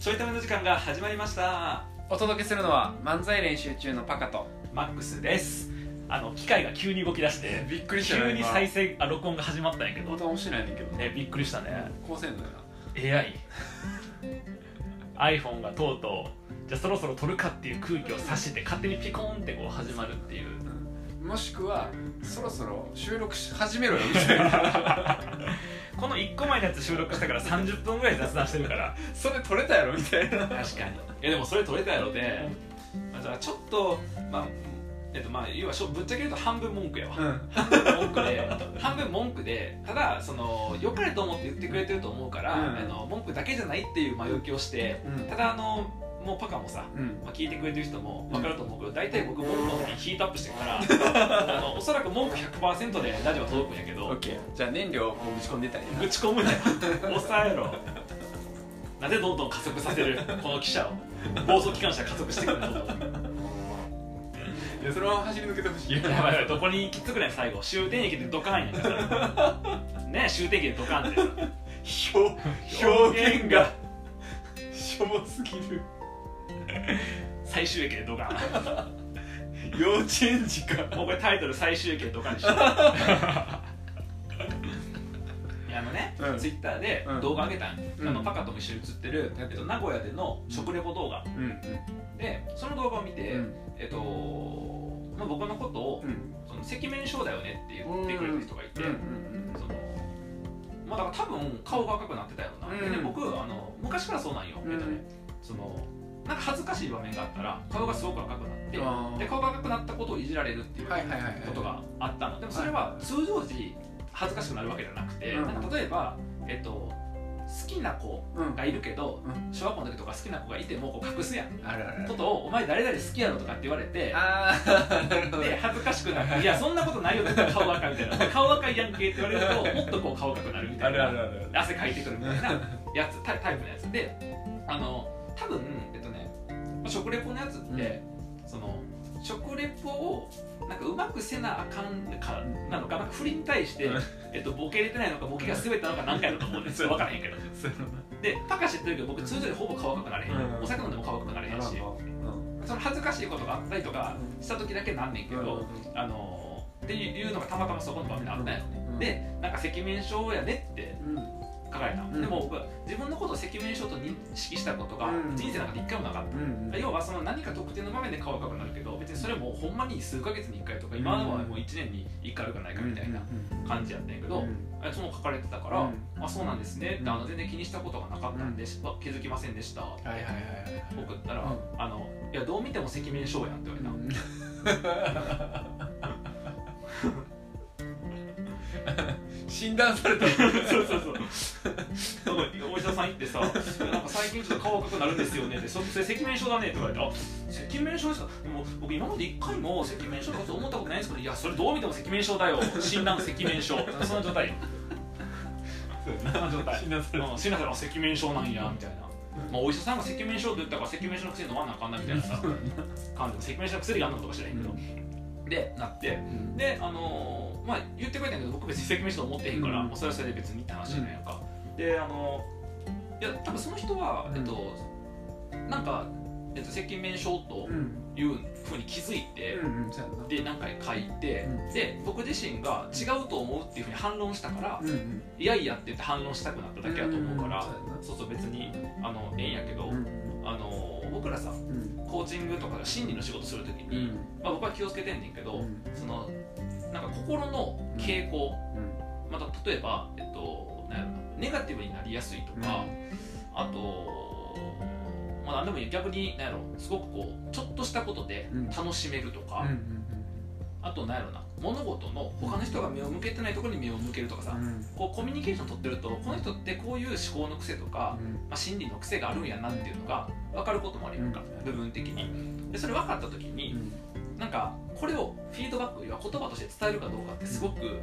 ちょいための時間が始まりました。お届けするのは漫才練習中のパカと。マックスです。あの機械が急に動き出してびっくりした急に再生あ録音が始まったんやけど。ボタン押してないねんけどねびっくりしたね。こうせんのよ AI iPhone がとうとうじゃあそろそろ撮るかっていう空気を察して勝手にピコーンってこう始まるっていう。なもしくはそろそろ収録し始めろよみたいな。この1個前のやつ収録したから30分ぐらい雑談してるから。それ撮れたやろみたいな。確かに。いやでもそれ撮れたやろで、まあ、じゃあちょっとまあえっとまあ要はしょぶっちゃけ言うと半分文句やわ、うん。半分文句で。半分文句で。ただその良かれと思って言ってくれてると思うから、うん。あの文句だけじゃないっていう前置きをして。うん。ただあのもうパカもさ、うん。まあ、聞いてくれてる人も分かると思うけど大体僕文句の時にヒートアップしてるから あのおそらく文句100%でラジオは届くんやけどじゃあ燃料をぶち込んでたりぶち込むな。よ 抑えろ。なぜどんどん加速させる？この汽車を。暴走機関車加速してくるの？いやそのまま走り抜けてほしい。やばいやばい。どこに行き着くねん最後。終点駅でドカンやん。か ね終点駅でドカンって表現が。しょぼすぎる最終駅でドカン幼稚園児か。もうこれタイトル最終駅でドカンにしよう。いやあのね、うん。ツイッターでうん。動画上げたん、うん。あのパカとも一緒に写ってる、えっと、名古屋での食レポ動画。うん。うんでその動画を見て、うん。えっとまあ、僕のことを、うん。その赤面症だよねって言ってくれる人がいて、うん。そのまあだから多分顔が赤くなってたよな、うん。でね僕あの昔からそうなんよ、うんえっとねそのなんか恥ずかしい場面があったら顔がすごく赤くなってで顔が赤くなったことをいじられるっていうことがあったの。でもそれは通常時恥ずかしくなるわけじゃなくて、うん。なんか例えば、えっと、好きな子うん。がいるけどうん。小学校の時とか好きな子がいてもこう隠すやん。あるあることを「お前誰々好きやろ」とかって言われてで恥ずかしくなって「いやそんなことないよ」って顔赤いみたいな「顔赤いやんけ」って言われるともっとこう顔赤くなるみたいな。汗かいてくるみたいなやつタイプのやつ。であの多分えっとねまあ食レポのやつって、その食レポをなんかうまくせなあかんかなのかなんか振りに対して、うん。えっと、ボケれてないのかボケが滑ったのか何回だと思うん。ですよ分からへんけどでパカ知ってるけど僕通常よりほぼ顔赤くなれへん、うん。お酒飲んでも顔赤くなれへんし。なるほど。その恥ずかしいことがあったりとかうん。した時だけなんねんけど、あのっていうのがたまたまそこの場面であったんよね、うん。でなんか赤面症やねってうん書かれた、ん。でも僕は自分のことを赤面症と認識したことがうん。人生の中で一回もなかった、うん要はその何か特定の場面で顔赤くなるけど別にそれもほんまに数ヶ月に1回とか今のはもう1年に1回あるかないかみたいな感じやったんやけど、あその書かれてたから、うん。あそうなんですね。ってあの全然気にしたことがなかったんで、し気づきませんでした。って送ったら、うん。あのいやどう見ても赤面症やんって言われた、診断された。そうそうそう。お医者さん行ってさ「なんか最近ちょっと顔赤くなるんですよね」って「そそれ赤面症だね」って言われたら「赤面症ですか？でも僕今まで一回も赤面症とか思ったことないんですけどいやそれどう見ても赤面症だよ。診断赤面症」その状態。その状態。診断された。うん診断された赤面症なんやみたいな、まあ、お医者さんが赤面症って言ったから赤面症の薬飲まなあかんなみたいなさ感じ。で赤面症の薬があんのとか知らへんけど、でなって。であのーまあ言ってくれたけど僕別に赤面症と思ってへんから、うん。もうそれはそれで別にって話じゃないやんか、であのいや多分その人は、うんえっとなんか、えっと、赤面症とうん。いうふうに気づいて、で何回書いて、うん。で僕自身が違うと思うっていうふうに反論したから、いやいやって言って反論したくなっただけだと思うから、うんそうそう別にあのええんやけど、うんあの僕らさうん。コーチングとか心理の仕事するときに、うん。まあ、僕は気をつけてんねんけど、うん。そのなんか心の傾向、また例えば、えっと、なんやろな。ネガティブになりやすいとか、あと、まあ、何でもいい。逆になんやろ。すごくこうちょっとしたことでうん。楽しめるとか、うんうんあとなんやろな。物事の他の人が目を向けてないところに目を向けるとかさ、うん。こうコミュニケーション取ってるとこの人ってこういう思考の癖とか、まあ、心理の癖があるんやなっていうのが分かることもあるやんか、うん。部分的に。でそれ分かった時に、なんかこれをフィードバック要は言葉として伝えるかどうかってすごく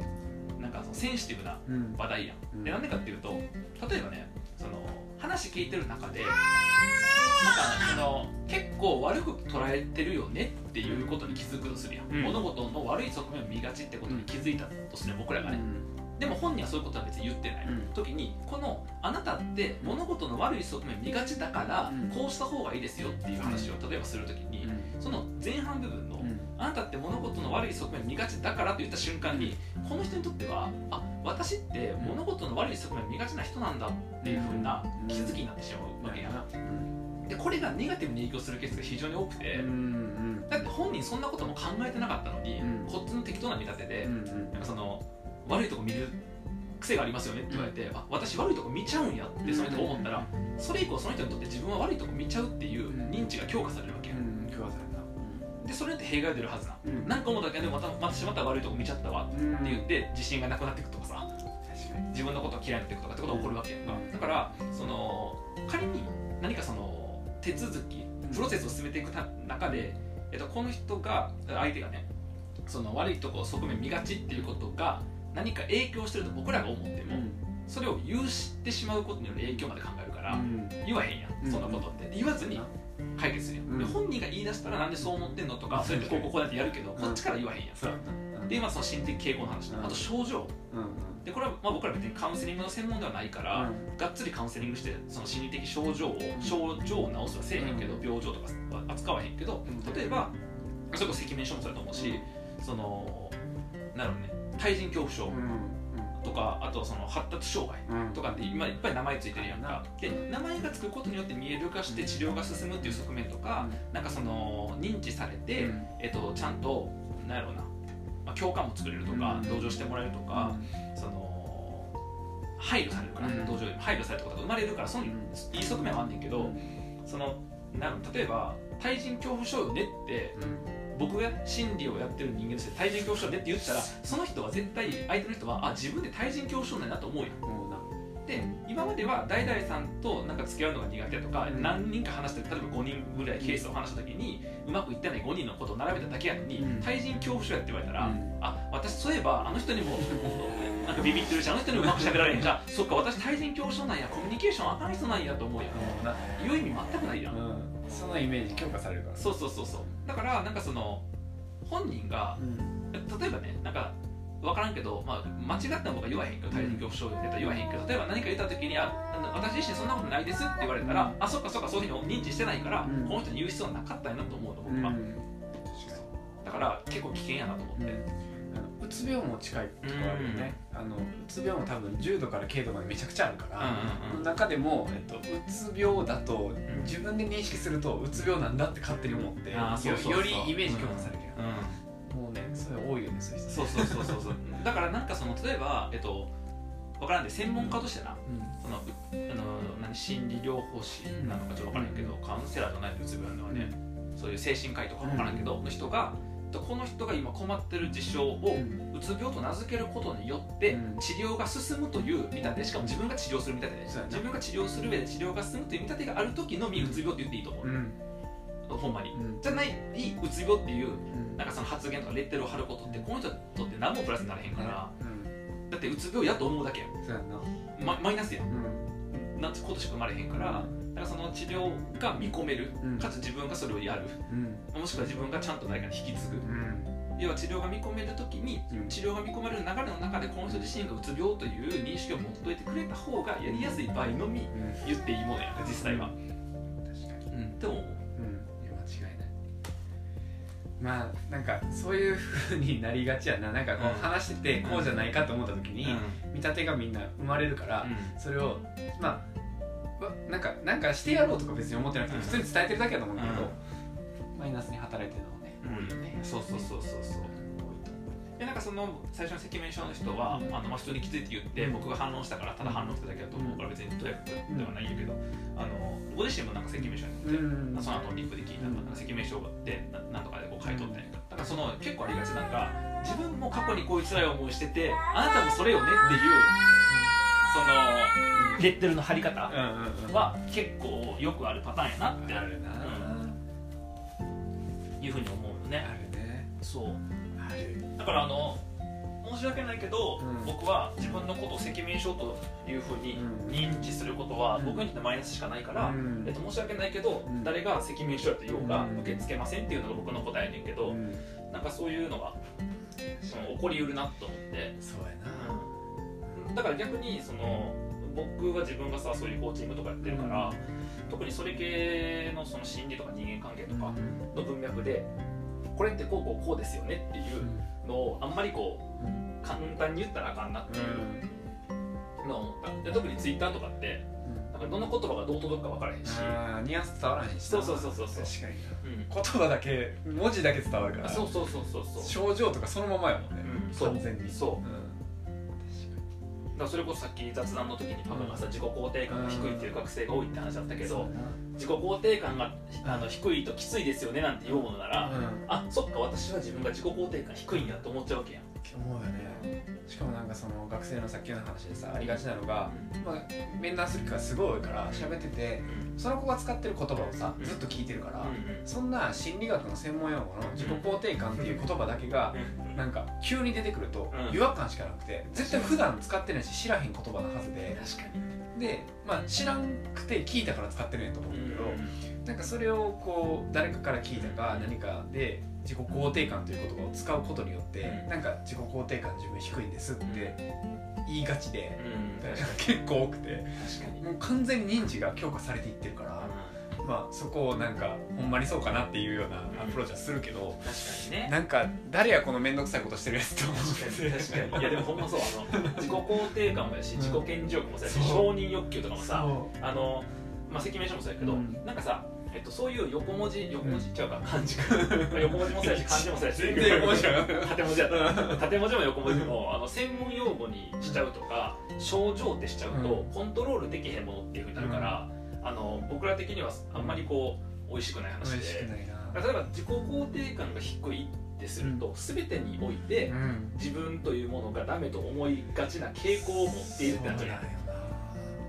なんかそのセンシティブなうん。話題やん、うん。でなんでかっていうと例えばねその話聞いてる中でなんかその結構悪く捉えてるよねっていうことに気づくとするやん、うん。物事の悪い側面を見がちってことに気づいたとする僕らがね、でも本人はそういうことは別に言ってない、うん。時にこのあなたって物事の悪い側面見がちだから、うん。こうした方がいいですよっていう話を例えばする時に、その前半部分の、あなたって物事の悪い側面見がちだからと言った瞬間にこの人にとってはあ私って物事の悪い側面見がちな人なんだっていうふうな気づきになってしまうわけやなでこれがネガティブに影響するケースが非常に多くて、だって本人そんなことも考えてなかったのに、うん。こっちの適当な見立てで、なんかその悪いとこ見る癖がありますよねって言われて、あ私悪いとこ見ちゃうんやってその人が思ったら、それ以降その人にとって自分は悪いとこ見ちゃうっていう認知が強化されるわけよ、でそれって弊害が出るはずな、なんか思っただけでまた私また悪いとこ見ちゃったわ。って言って自信がなくなっていくとかさ。自分のことが嫌いになっていくとかってことが起こるわけやんか、だからその仮に何かその手続きプロセスを進めていくた中で、えっと、この人が相手がねその悪いとこ側面見がちっていうことが何か影響してると僕らが思っても、それを言ってしまうことによる影響まで考えるから、言わへんやんそんなことって、言わずに解決するやん、うん。で本人が言い出したらなんでそう思ってんのとか、それってこうこうやってやるけど、こっちから言わへんやん。そうで今その心的傾向の話うん。あと症状。でこれはまあ僕ら別にカウンセリングの専門ではないから、がっつりカウンセリングしてその心理的症状を症状を治すはせえへんけど、うん。病状とかは扱わへんけど、うん。例えばそれこそ赤面症もそうだと思うし、そのなるほどね対人恐怖症とかあとその発達障害とかって今いっぱい名前ついてるやんか。で名前がつくことによって見える化して治療が進むっていう側面とか、なんかその認知されて、えっと、ちゃんとなんやろうな、まあ、共感も作れるとか、うん。同情してもらえるとか、その配慮されるかな、うん。同情よりも配慮されることが生まれるからそのいい側面はあんねんけど、そのなん例えば対人恐怖症よねって僕が心理をやってる人間として対人恐怖症ねって言ったらその人は絶対相手の人はあ自分で対人恐怖症なんやなと思うやん。で今までは大々さんとなんか付き合うのが苦手とか、うん。何人か話して例えば5人ぐらいケースを話した時にうまくいってない5人のことを並べただけやのに、うん。対人恐怖症やって言われたら、うん。あ私そういえばあの人にもなんかビビってるしあの人にもうまく喋られへんじゃん。そっか私対人恐怖症なんや。コミュニケーションあかん人なんやと思うやん。言う意味全くないやん、そのイメージ強化されるから。そうそうそうそう。だからなんかその本人が例えばねなんか分からんけど、まあ、間違った僕は言わへんけど対人恐怖症やったら言わへんけど例えば何か言った時にあ私自身そんなことないですって言われたら、あそっかそっかそういうふうに認知してないから、うん。この人に言う必要はなかったんやなと思うの僕は、だから結構危険やなと思って、うつ病も近いところあるよね、あのうつ病も多分重度から軽度までめちゃくちゃあるから、うんうんうん。中でも、えっと、うつ病だと自分で認識するとうつ病なんだって勝手に思ってよよりイメージ強化されるもうねそれ多いよねそういう人そうそうそうそうそう。だからなんかその例えばえっと分からんで専門家としてなそのうあの何心理療法士なのかちょっと分からんけど、カウンセラーじゃないのうつ病のはね、そういう精神科医とか分からんけど、の人がとこの人が今困ってる事象をうつ病と名付けることによってうん。治療が進むという見立てしかも自分が治療する見立てで自分が治療する上で治療が進むという見立てがある時のみうつ病って言っていいと思う、うん。ほんまに。うん。じゃないうつ病っていうなんかその発言とかレッテルを貼ることってこの人にとって何もプラスにならへんから。うん。だってうつ病やと思うだけやん。そうやんな。ママイナスやん。うん。なんてことしか生まれへんからだからその治療が見込めるうん。かつ自分がそれをやる。うん。もしくは自分がちゃんと誰かに引き継ぐ。うん。要は治療が見込める時にうん。治療が見込まれる流れの中でこの人自身がうつ病という認識を持っといてくれた方がやりやすい場合のみうん。言っていいものや実際は、確かに。うん、って思う。うん。いや間違いない。まあなんかそういうふうになりがちやな。なんかこう話しててこうじゃないかと思った時にうん。見立てがみんな生まれるからうん。それをまあわなんかなんかしてやろうとか別に思ってなくてうん。普通に伝えてるだけだと思うけどうマイナスに働いてるのもね多いよねそうそうそうそう。そうでなんかその最初の赤面症の人は、あのまあ、普通に気づいて言って、うん。僕が反応したからただ反応しただけだと思うから別にとやかくではないんやけど、あのご自身もなんか赤面症になって、ん。その後リップで聞いたのが赤面症ってななんとかでこう書いとったんやん。かだからその結構ありがちなんか自分も過去にこういう辛い思いしててあなたもそれよねっていうそのレッテルの貼り方うんうんうん。は結構よくあるパターンやなって。あるな。いうふうに思うよね。あるね。そう。ある。だからあの申し訳ないけど、うん。僕は自分のことを赤面症というふうにうん。認知することはうん。僕にとってマイナスしかないから、うん。えっと、申し訳ないけど、うん。誰が赤面症やと言おうがうん。受け付けませんっていうのが僕の答えやねんけど、うん。なんかそういうのが、起こりうるなと思って、そうやなだから逆にその僕は自分がさそういうコーチングとかやってるから、特にそれ系のその心理とか人間関係とかの文脈でこれってこうこうこうですよねっていうのをあんまりこう簡単に言ったらあかんなっていうのは思った。で特にツイッターとかってなんかどの言葉がどう届くか分からへんし、あーニュアンス伝わらへんしそうそうそうそうそう。確かにうん。な言葉だけ文字だけ伝わるから。あそうそうそうそうそう。症状とかそのままやもんね、うん。そう。完全に。そう。うんだからそれこそさっき雑談の時にパパがさ自己肯定感が低いっていう学生が多いって話だったけど自己肯定感があの低いときついですよねなんて言うものなら、うん。あそっか私は自分が自己肯定感低いんやと思っちゃうわけやん、思うよね。しかもなんかその学生のさっきの話でさありがちなのが、まあ、面談する機会すごい多いから喋っててうん。その子が使ってる言葉をさうんずっと聞いてるから、うんそんな心理学の専門用語の自己肯定感っていう言葉だけがうん。なんか急に出てくるとうん。違和感しかなくて絶対普段使ってないし知らへん言葉なはずで。確かに。で、まあ、知らんくて聞いたから使ってるんやと思うんだけど、うなんかそれをこう誰かから聞いたか何かで自己肯定感という言葉を使うことによって、うん。なんか自己肯定感自分低いんですって言いがちで、結構多くて。もう完全に認知が強化されていってるから、まあそこをなんかほんまにそうかなっていうようなアプローチはするけど、確かにね。なんか誰やこの面倒くさいことしてるやつと思確かにって確かに。いやでもほんまそうあの自己肯定感もやしうん。自己顕示欲もそうやしそう。承認欲求とかもさそあのまあ赤面書もそうやけど、うん。なんかさえっと、そういう横文字横文字、違うか漢字か。横文字もそうやし漢字もそうやし。全然横文字じゃなくて縦文字やった。縦文字も横文字もあの専門用語にしちゃうとか症状ってしちゃうと、うん。コントロールできへんものっていうふうになるから、あの僕ら的にはあんまりこう美味しくない話で。例えば自己肯定感が低いってすると、全てにおいてうん。自分というものがダメと思いがちな傾向を持っているってなっちゃう。やんそうなんよな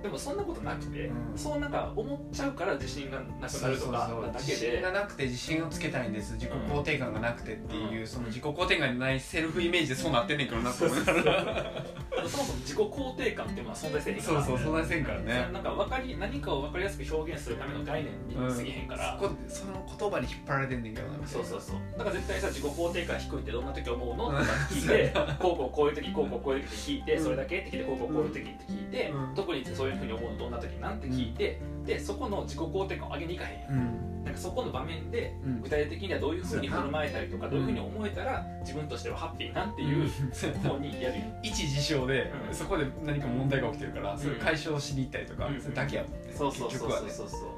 でもそんなことなくて、うん。そうなんか思っちゃうから自信がなくなるとかなだけ自信でがなくて自信をつけたいんです。自己肯定感がなくてっていう、うん。その自己肯定感にないセルフイメージでそうなってんねんけどなと思いながらそもそも自己肯定感っていうのは存在せんかそうらそうそんなせんからね。なんか分かり何かを分かりやすく表現するための概念に過ぎへんから、そこその言葉に引っ張られてんねんけどな。そうそうそう。だから絶対さ自己肯定感低いってどんな時思うの？とうん。か聞いてこうこうこういう時こうこうこういう時って聞いてうん。それだけって聞いてこうこうこういう時って聞いてうん。特にそういうふうに思うのどんな時なんて聞いてでそこの自己肯定感を上げにいかへんやん。うんなんかそこの場面でうん。具体的にはどういうふうに振る舞えたりとかうんどういうふうに思えたら自分としてはハッピーなんていう方にやるやん。一事象で、うん。そこで何か問題が起きてるから、それ解消しに行ったりとか、うん。それだけやもんね、そうそうそう結局はね。そうそうそう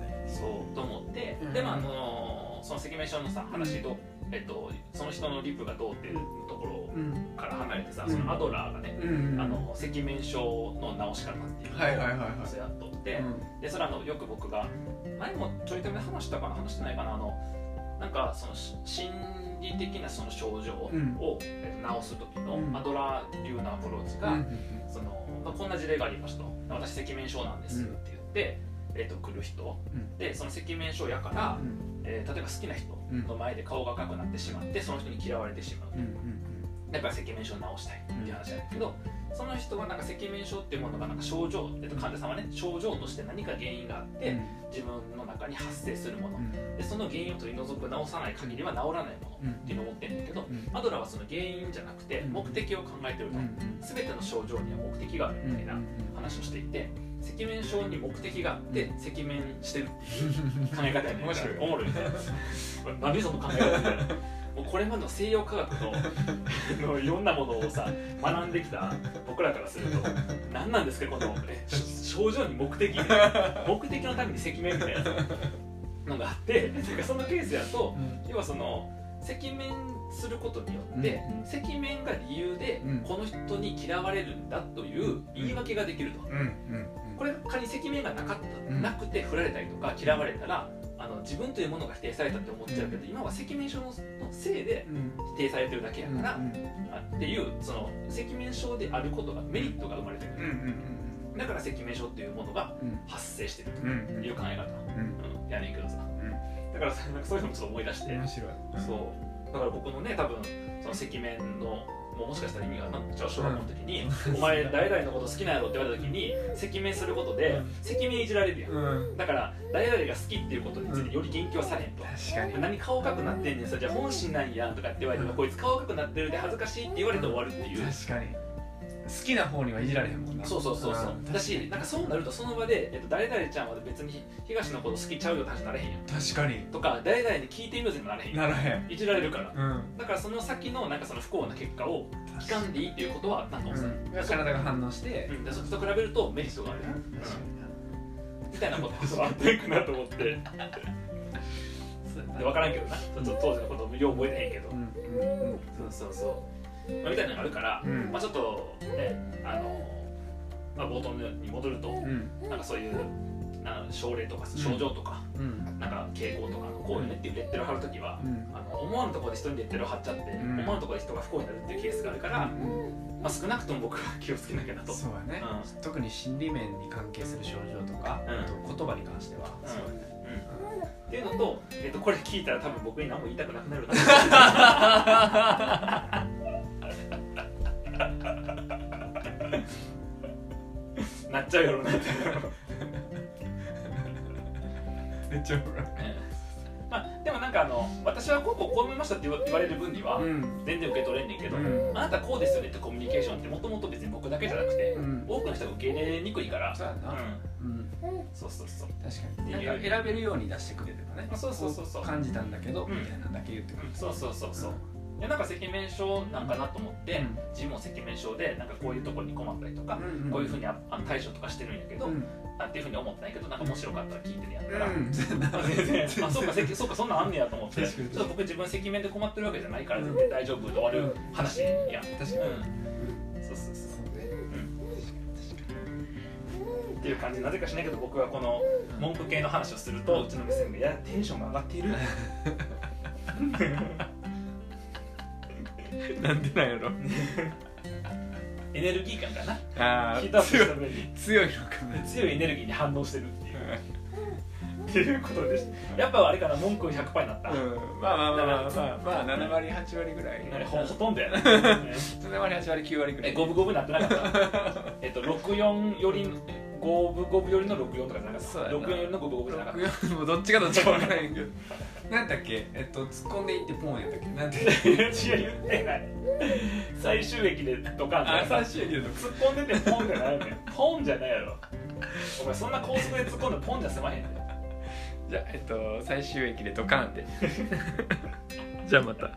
ね。そうと思って、うん。でもあのその赤面症のさ話と、えっと、その人のリプがどうっていうところうんから離れてさ、うん。そのアドラーがね、うん。あの赤面症の治し方っていうのをはいはいはいはい。そうやっとって、うん。でそれあのよく僕が前もちょいとめ話したかな話してないかなあのなんかそのし心理的なその症状を、うん。えっと治す時のうん。アドラー流のアプローチが、うん。そのまあ、こんな事例がありましたと。私赤面症なんですって言って、えっと来る人、うん。でその赤面症やから、うん。えー例えば好きな人の前で顔が赤くなってしまってその人に嫌われてしまう、だから赤面症を治したいっていう話なんだけど、その人はなんか赤面症っていうものがなんか症状、えっと、患者さんはね症状として何か原因があって、うん。自分の中に発生するもの、うん。でその原因を取り除く治さない限りは治らないものうん。っていうのを持ってるんだけど、うん。アドラーはその原因じゃなくてうん。目的を考えてると、うん。全ての症状には目的があるみたいな話をしていて赤面症に目的があって赤面してる。っていう考え方やね。ん面白いおもろいねこれ何その考え方。みたいなもうこれまでの西洋科学の のいろんなものをさ学んできた僕らからすると何なんですかこのえし症状に目的？目的のために赤面みたいなのがあってなんかそのケースやと要はその赤面することによって、うん赤面が理由でうん。この人に嫌われるんだという言い訳ができると、うんうんこれ仮に赤面がなかった、うん。なくて振られたりとか嫌われたらあの自分というものが否定されたって思っちゃうけど、今は赤面症のせいでうん。否定されてるだけやから、っていうその赤面症であることがメリットが生まれてる、だから赤面症っていうものがうん。発生してる。という考え方、うん。うん。やねん。けどさ、だからそういうのもちょっと思い出して、面白い。そう。だから僕のね多分その赤面のもうもしかしたら意味がなっちゃう小学校の時に「お前誰々のこと好きなんやろ?」って言われた時に赤面することで赤面いじられるやん。うん。だから誰々が好きっていうことについてより言及はされんと、確かに。何顔赤くなってんねんさじゃあ本心なんやとかって言われても、うん。こいつ顔赤くなってるで恥ずかしいって言われて終わるっていう。確かに好きな方にはいじられへんもんな。そうそうそうそう、ん。だしなんかそうなるとその場で、えっと、誰々ちゃんは別に東のこと好きちゃうよって話になれへんやん。確かに。とか誰々に聞いてみようぜにもなれへんならへん。いじられるから。うん。だからその先のなんかその不幸な結果を聞かんでいいっていうことはなんか思う、うん。体が反応して。うん。でそっちと比べるとメリットがある、確かにな。みたいなことはあっていくなと思って。で分からんけどな。ちょっと当時のことをよう覚えてへんけど、うん。うん。うん。そうそうそう、まあ、みたいなのがあるから、うんまあ、ちょっとねあの、まあ、冒頭に戻るとうんなんかそういうな症例とか症状とか、うんなんか傾向とかのこうよねっていうレッテルを貼るときは、うんあの思わぬところで人にレッテルを貼っちゃって、ん思わぬところで人が不幸になるっていうケースがあるから、うんまあ、少なくとも僕は気をつけなきゃなと。そうやねう特に心理面に関係する症状とかうんあと言葉に関してはうんそうやねうん。っていうのと、えっとこれ聞いたら多分僕に何も言いたくなくなるな っちゃうやろうな。っ てめっちゃおもろい。まあでもなんかあの私はこうこうこう思いましたって言われる分にはうん。全然受け取れんねんけど、うん。あなたこうですよねってコミュニケーションってもともと別に僕だけじゃなくて、うん。多くの人が受け入れにくいから。そうやな。ううん。んそうそうそう。確かに。なんか選べるように出してくれればね。あそうそうそうそう。こ感じたんだけどうん。みたいなのだけ言ってくれるそうそうそうそういやなんか赤面症なんかなと思って、うん。自分も赤面症でなんかこういうところに困ったりとか、うんこういうふうにあ対処とかしてるんやけど、うん。なんていうふうに思ったんやけどなんか面白かったら聞いてるんやったら、全然。あそうか赤そうかそんなんあんねやと思って。ちょっと僕自分赤面で困ってるわけじゃないから全然大丈夫で終わる話やん、確かに。うん、そうそうそう。っていう感じなぜかしないけど僕はこの文句系の話をするとうちの娘が「いやテンションが上がっている」なんでなんやろ。エネルギー感かな。あヒートアップした強いのかな。強いエネルギーに反応してるっていう。っていうことでした。やっぱあれかな文句100%になった、うん。まあまあまあまあまあまあ7割8割ぐらい。ねほほとんどやな。7割8割9割ぐらい。え五分五分になってなかった？えっと64より五分五分よりの64とかじゃなかったそうやな。64よりの五分五分じゃなかった。64もうどっちかどっちか分からへんけどなんだっけえっと突っ込んでいってポンやったっけ？なんて違う言ってない。最終駅でドカンってあ最終的な突っ込んでてポンじゃないねん。ポンじゃないやろ。お前そんな高速で突っ込んでポンじゃ済まへんねん。じゃあえっと最終駅でドカンって。じゃあまた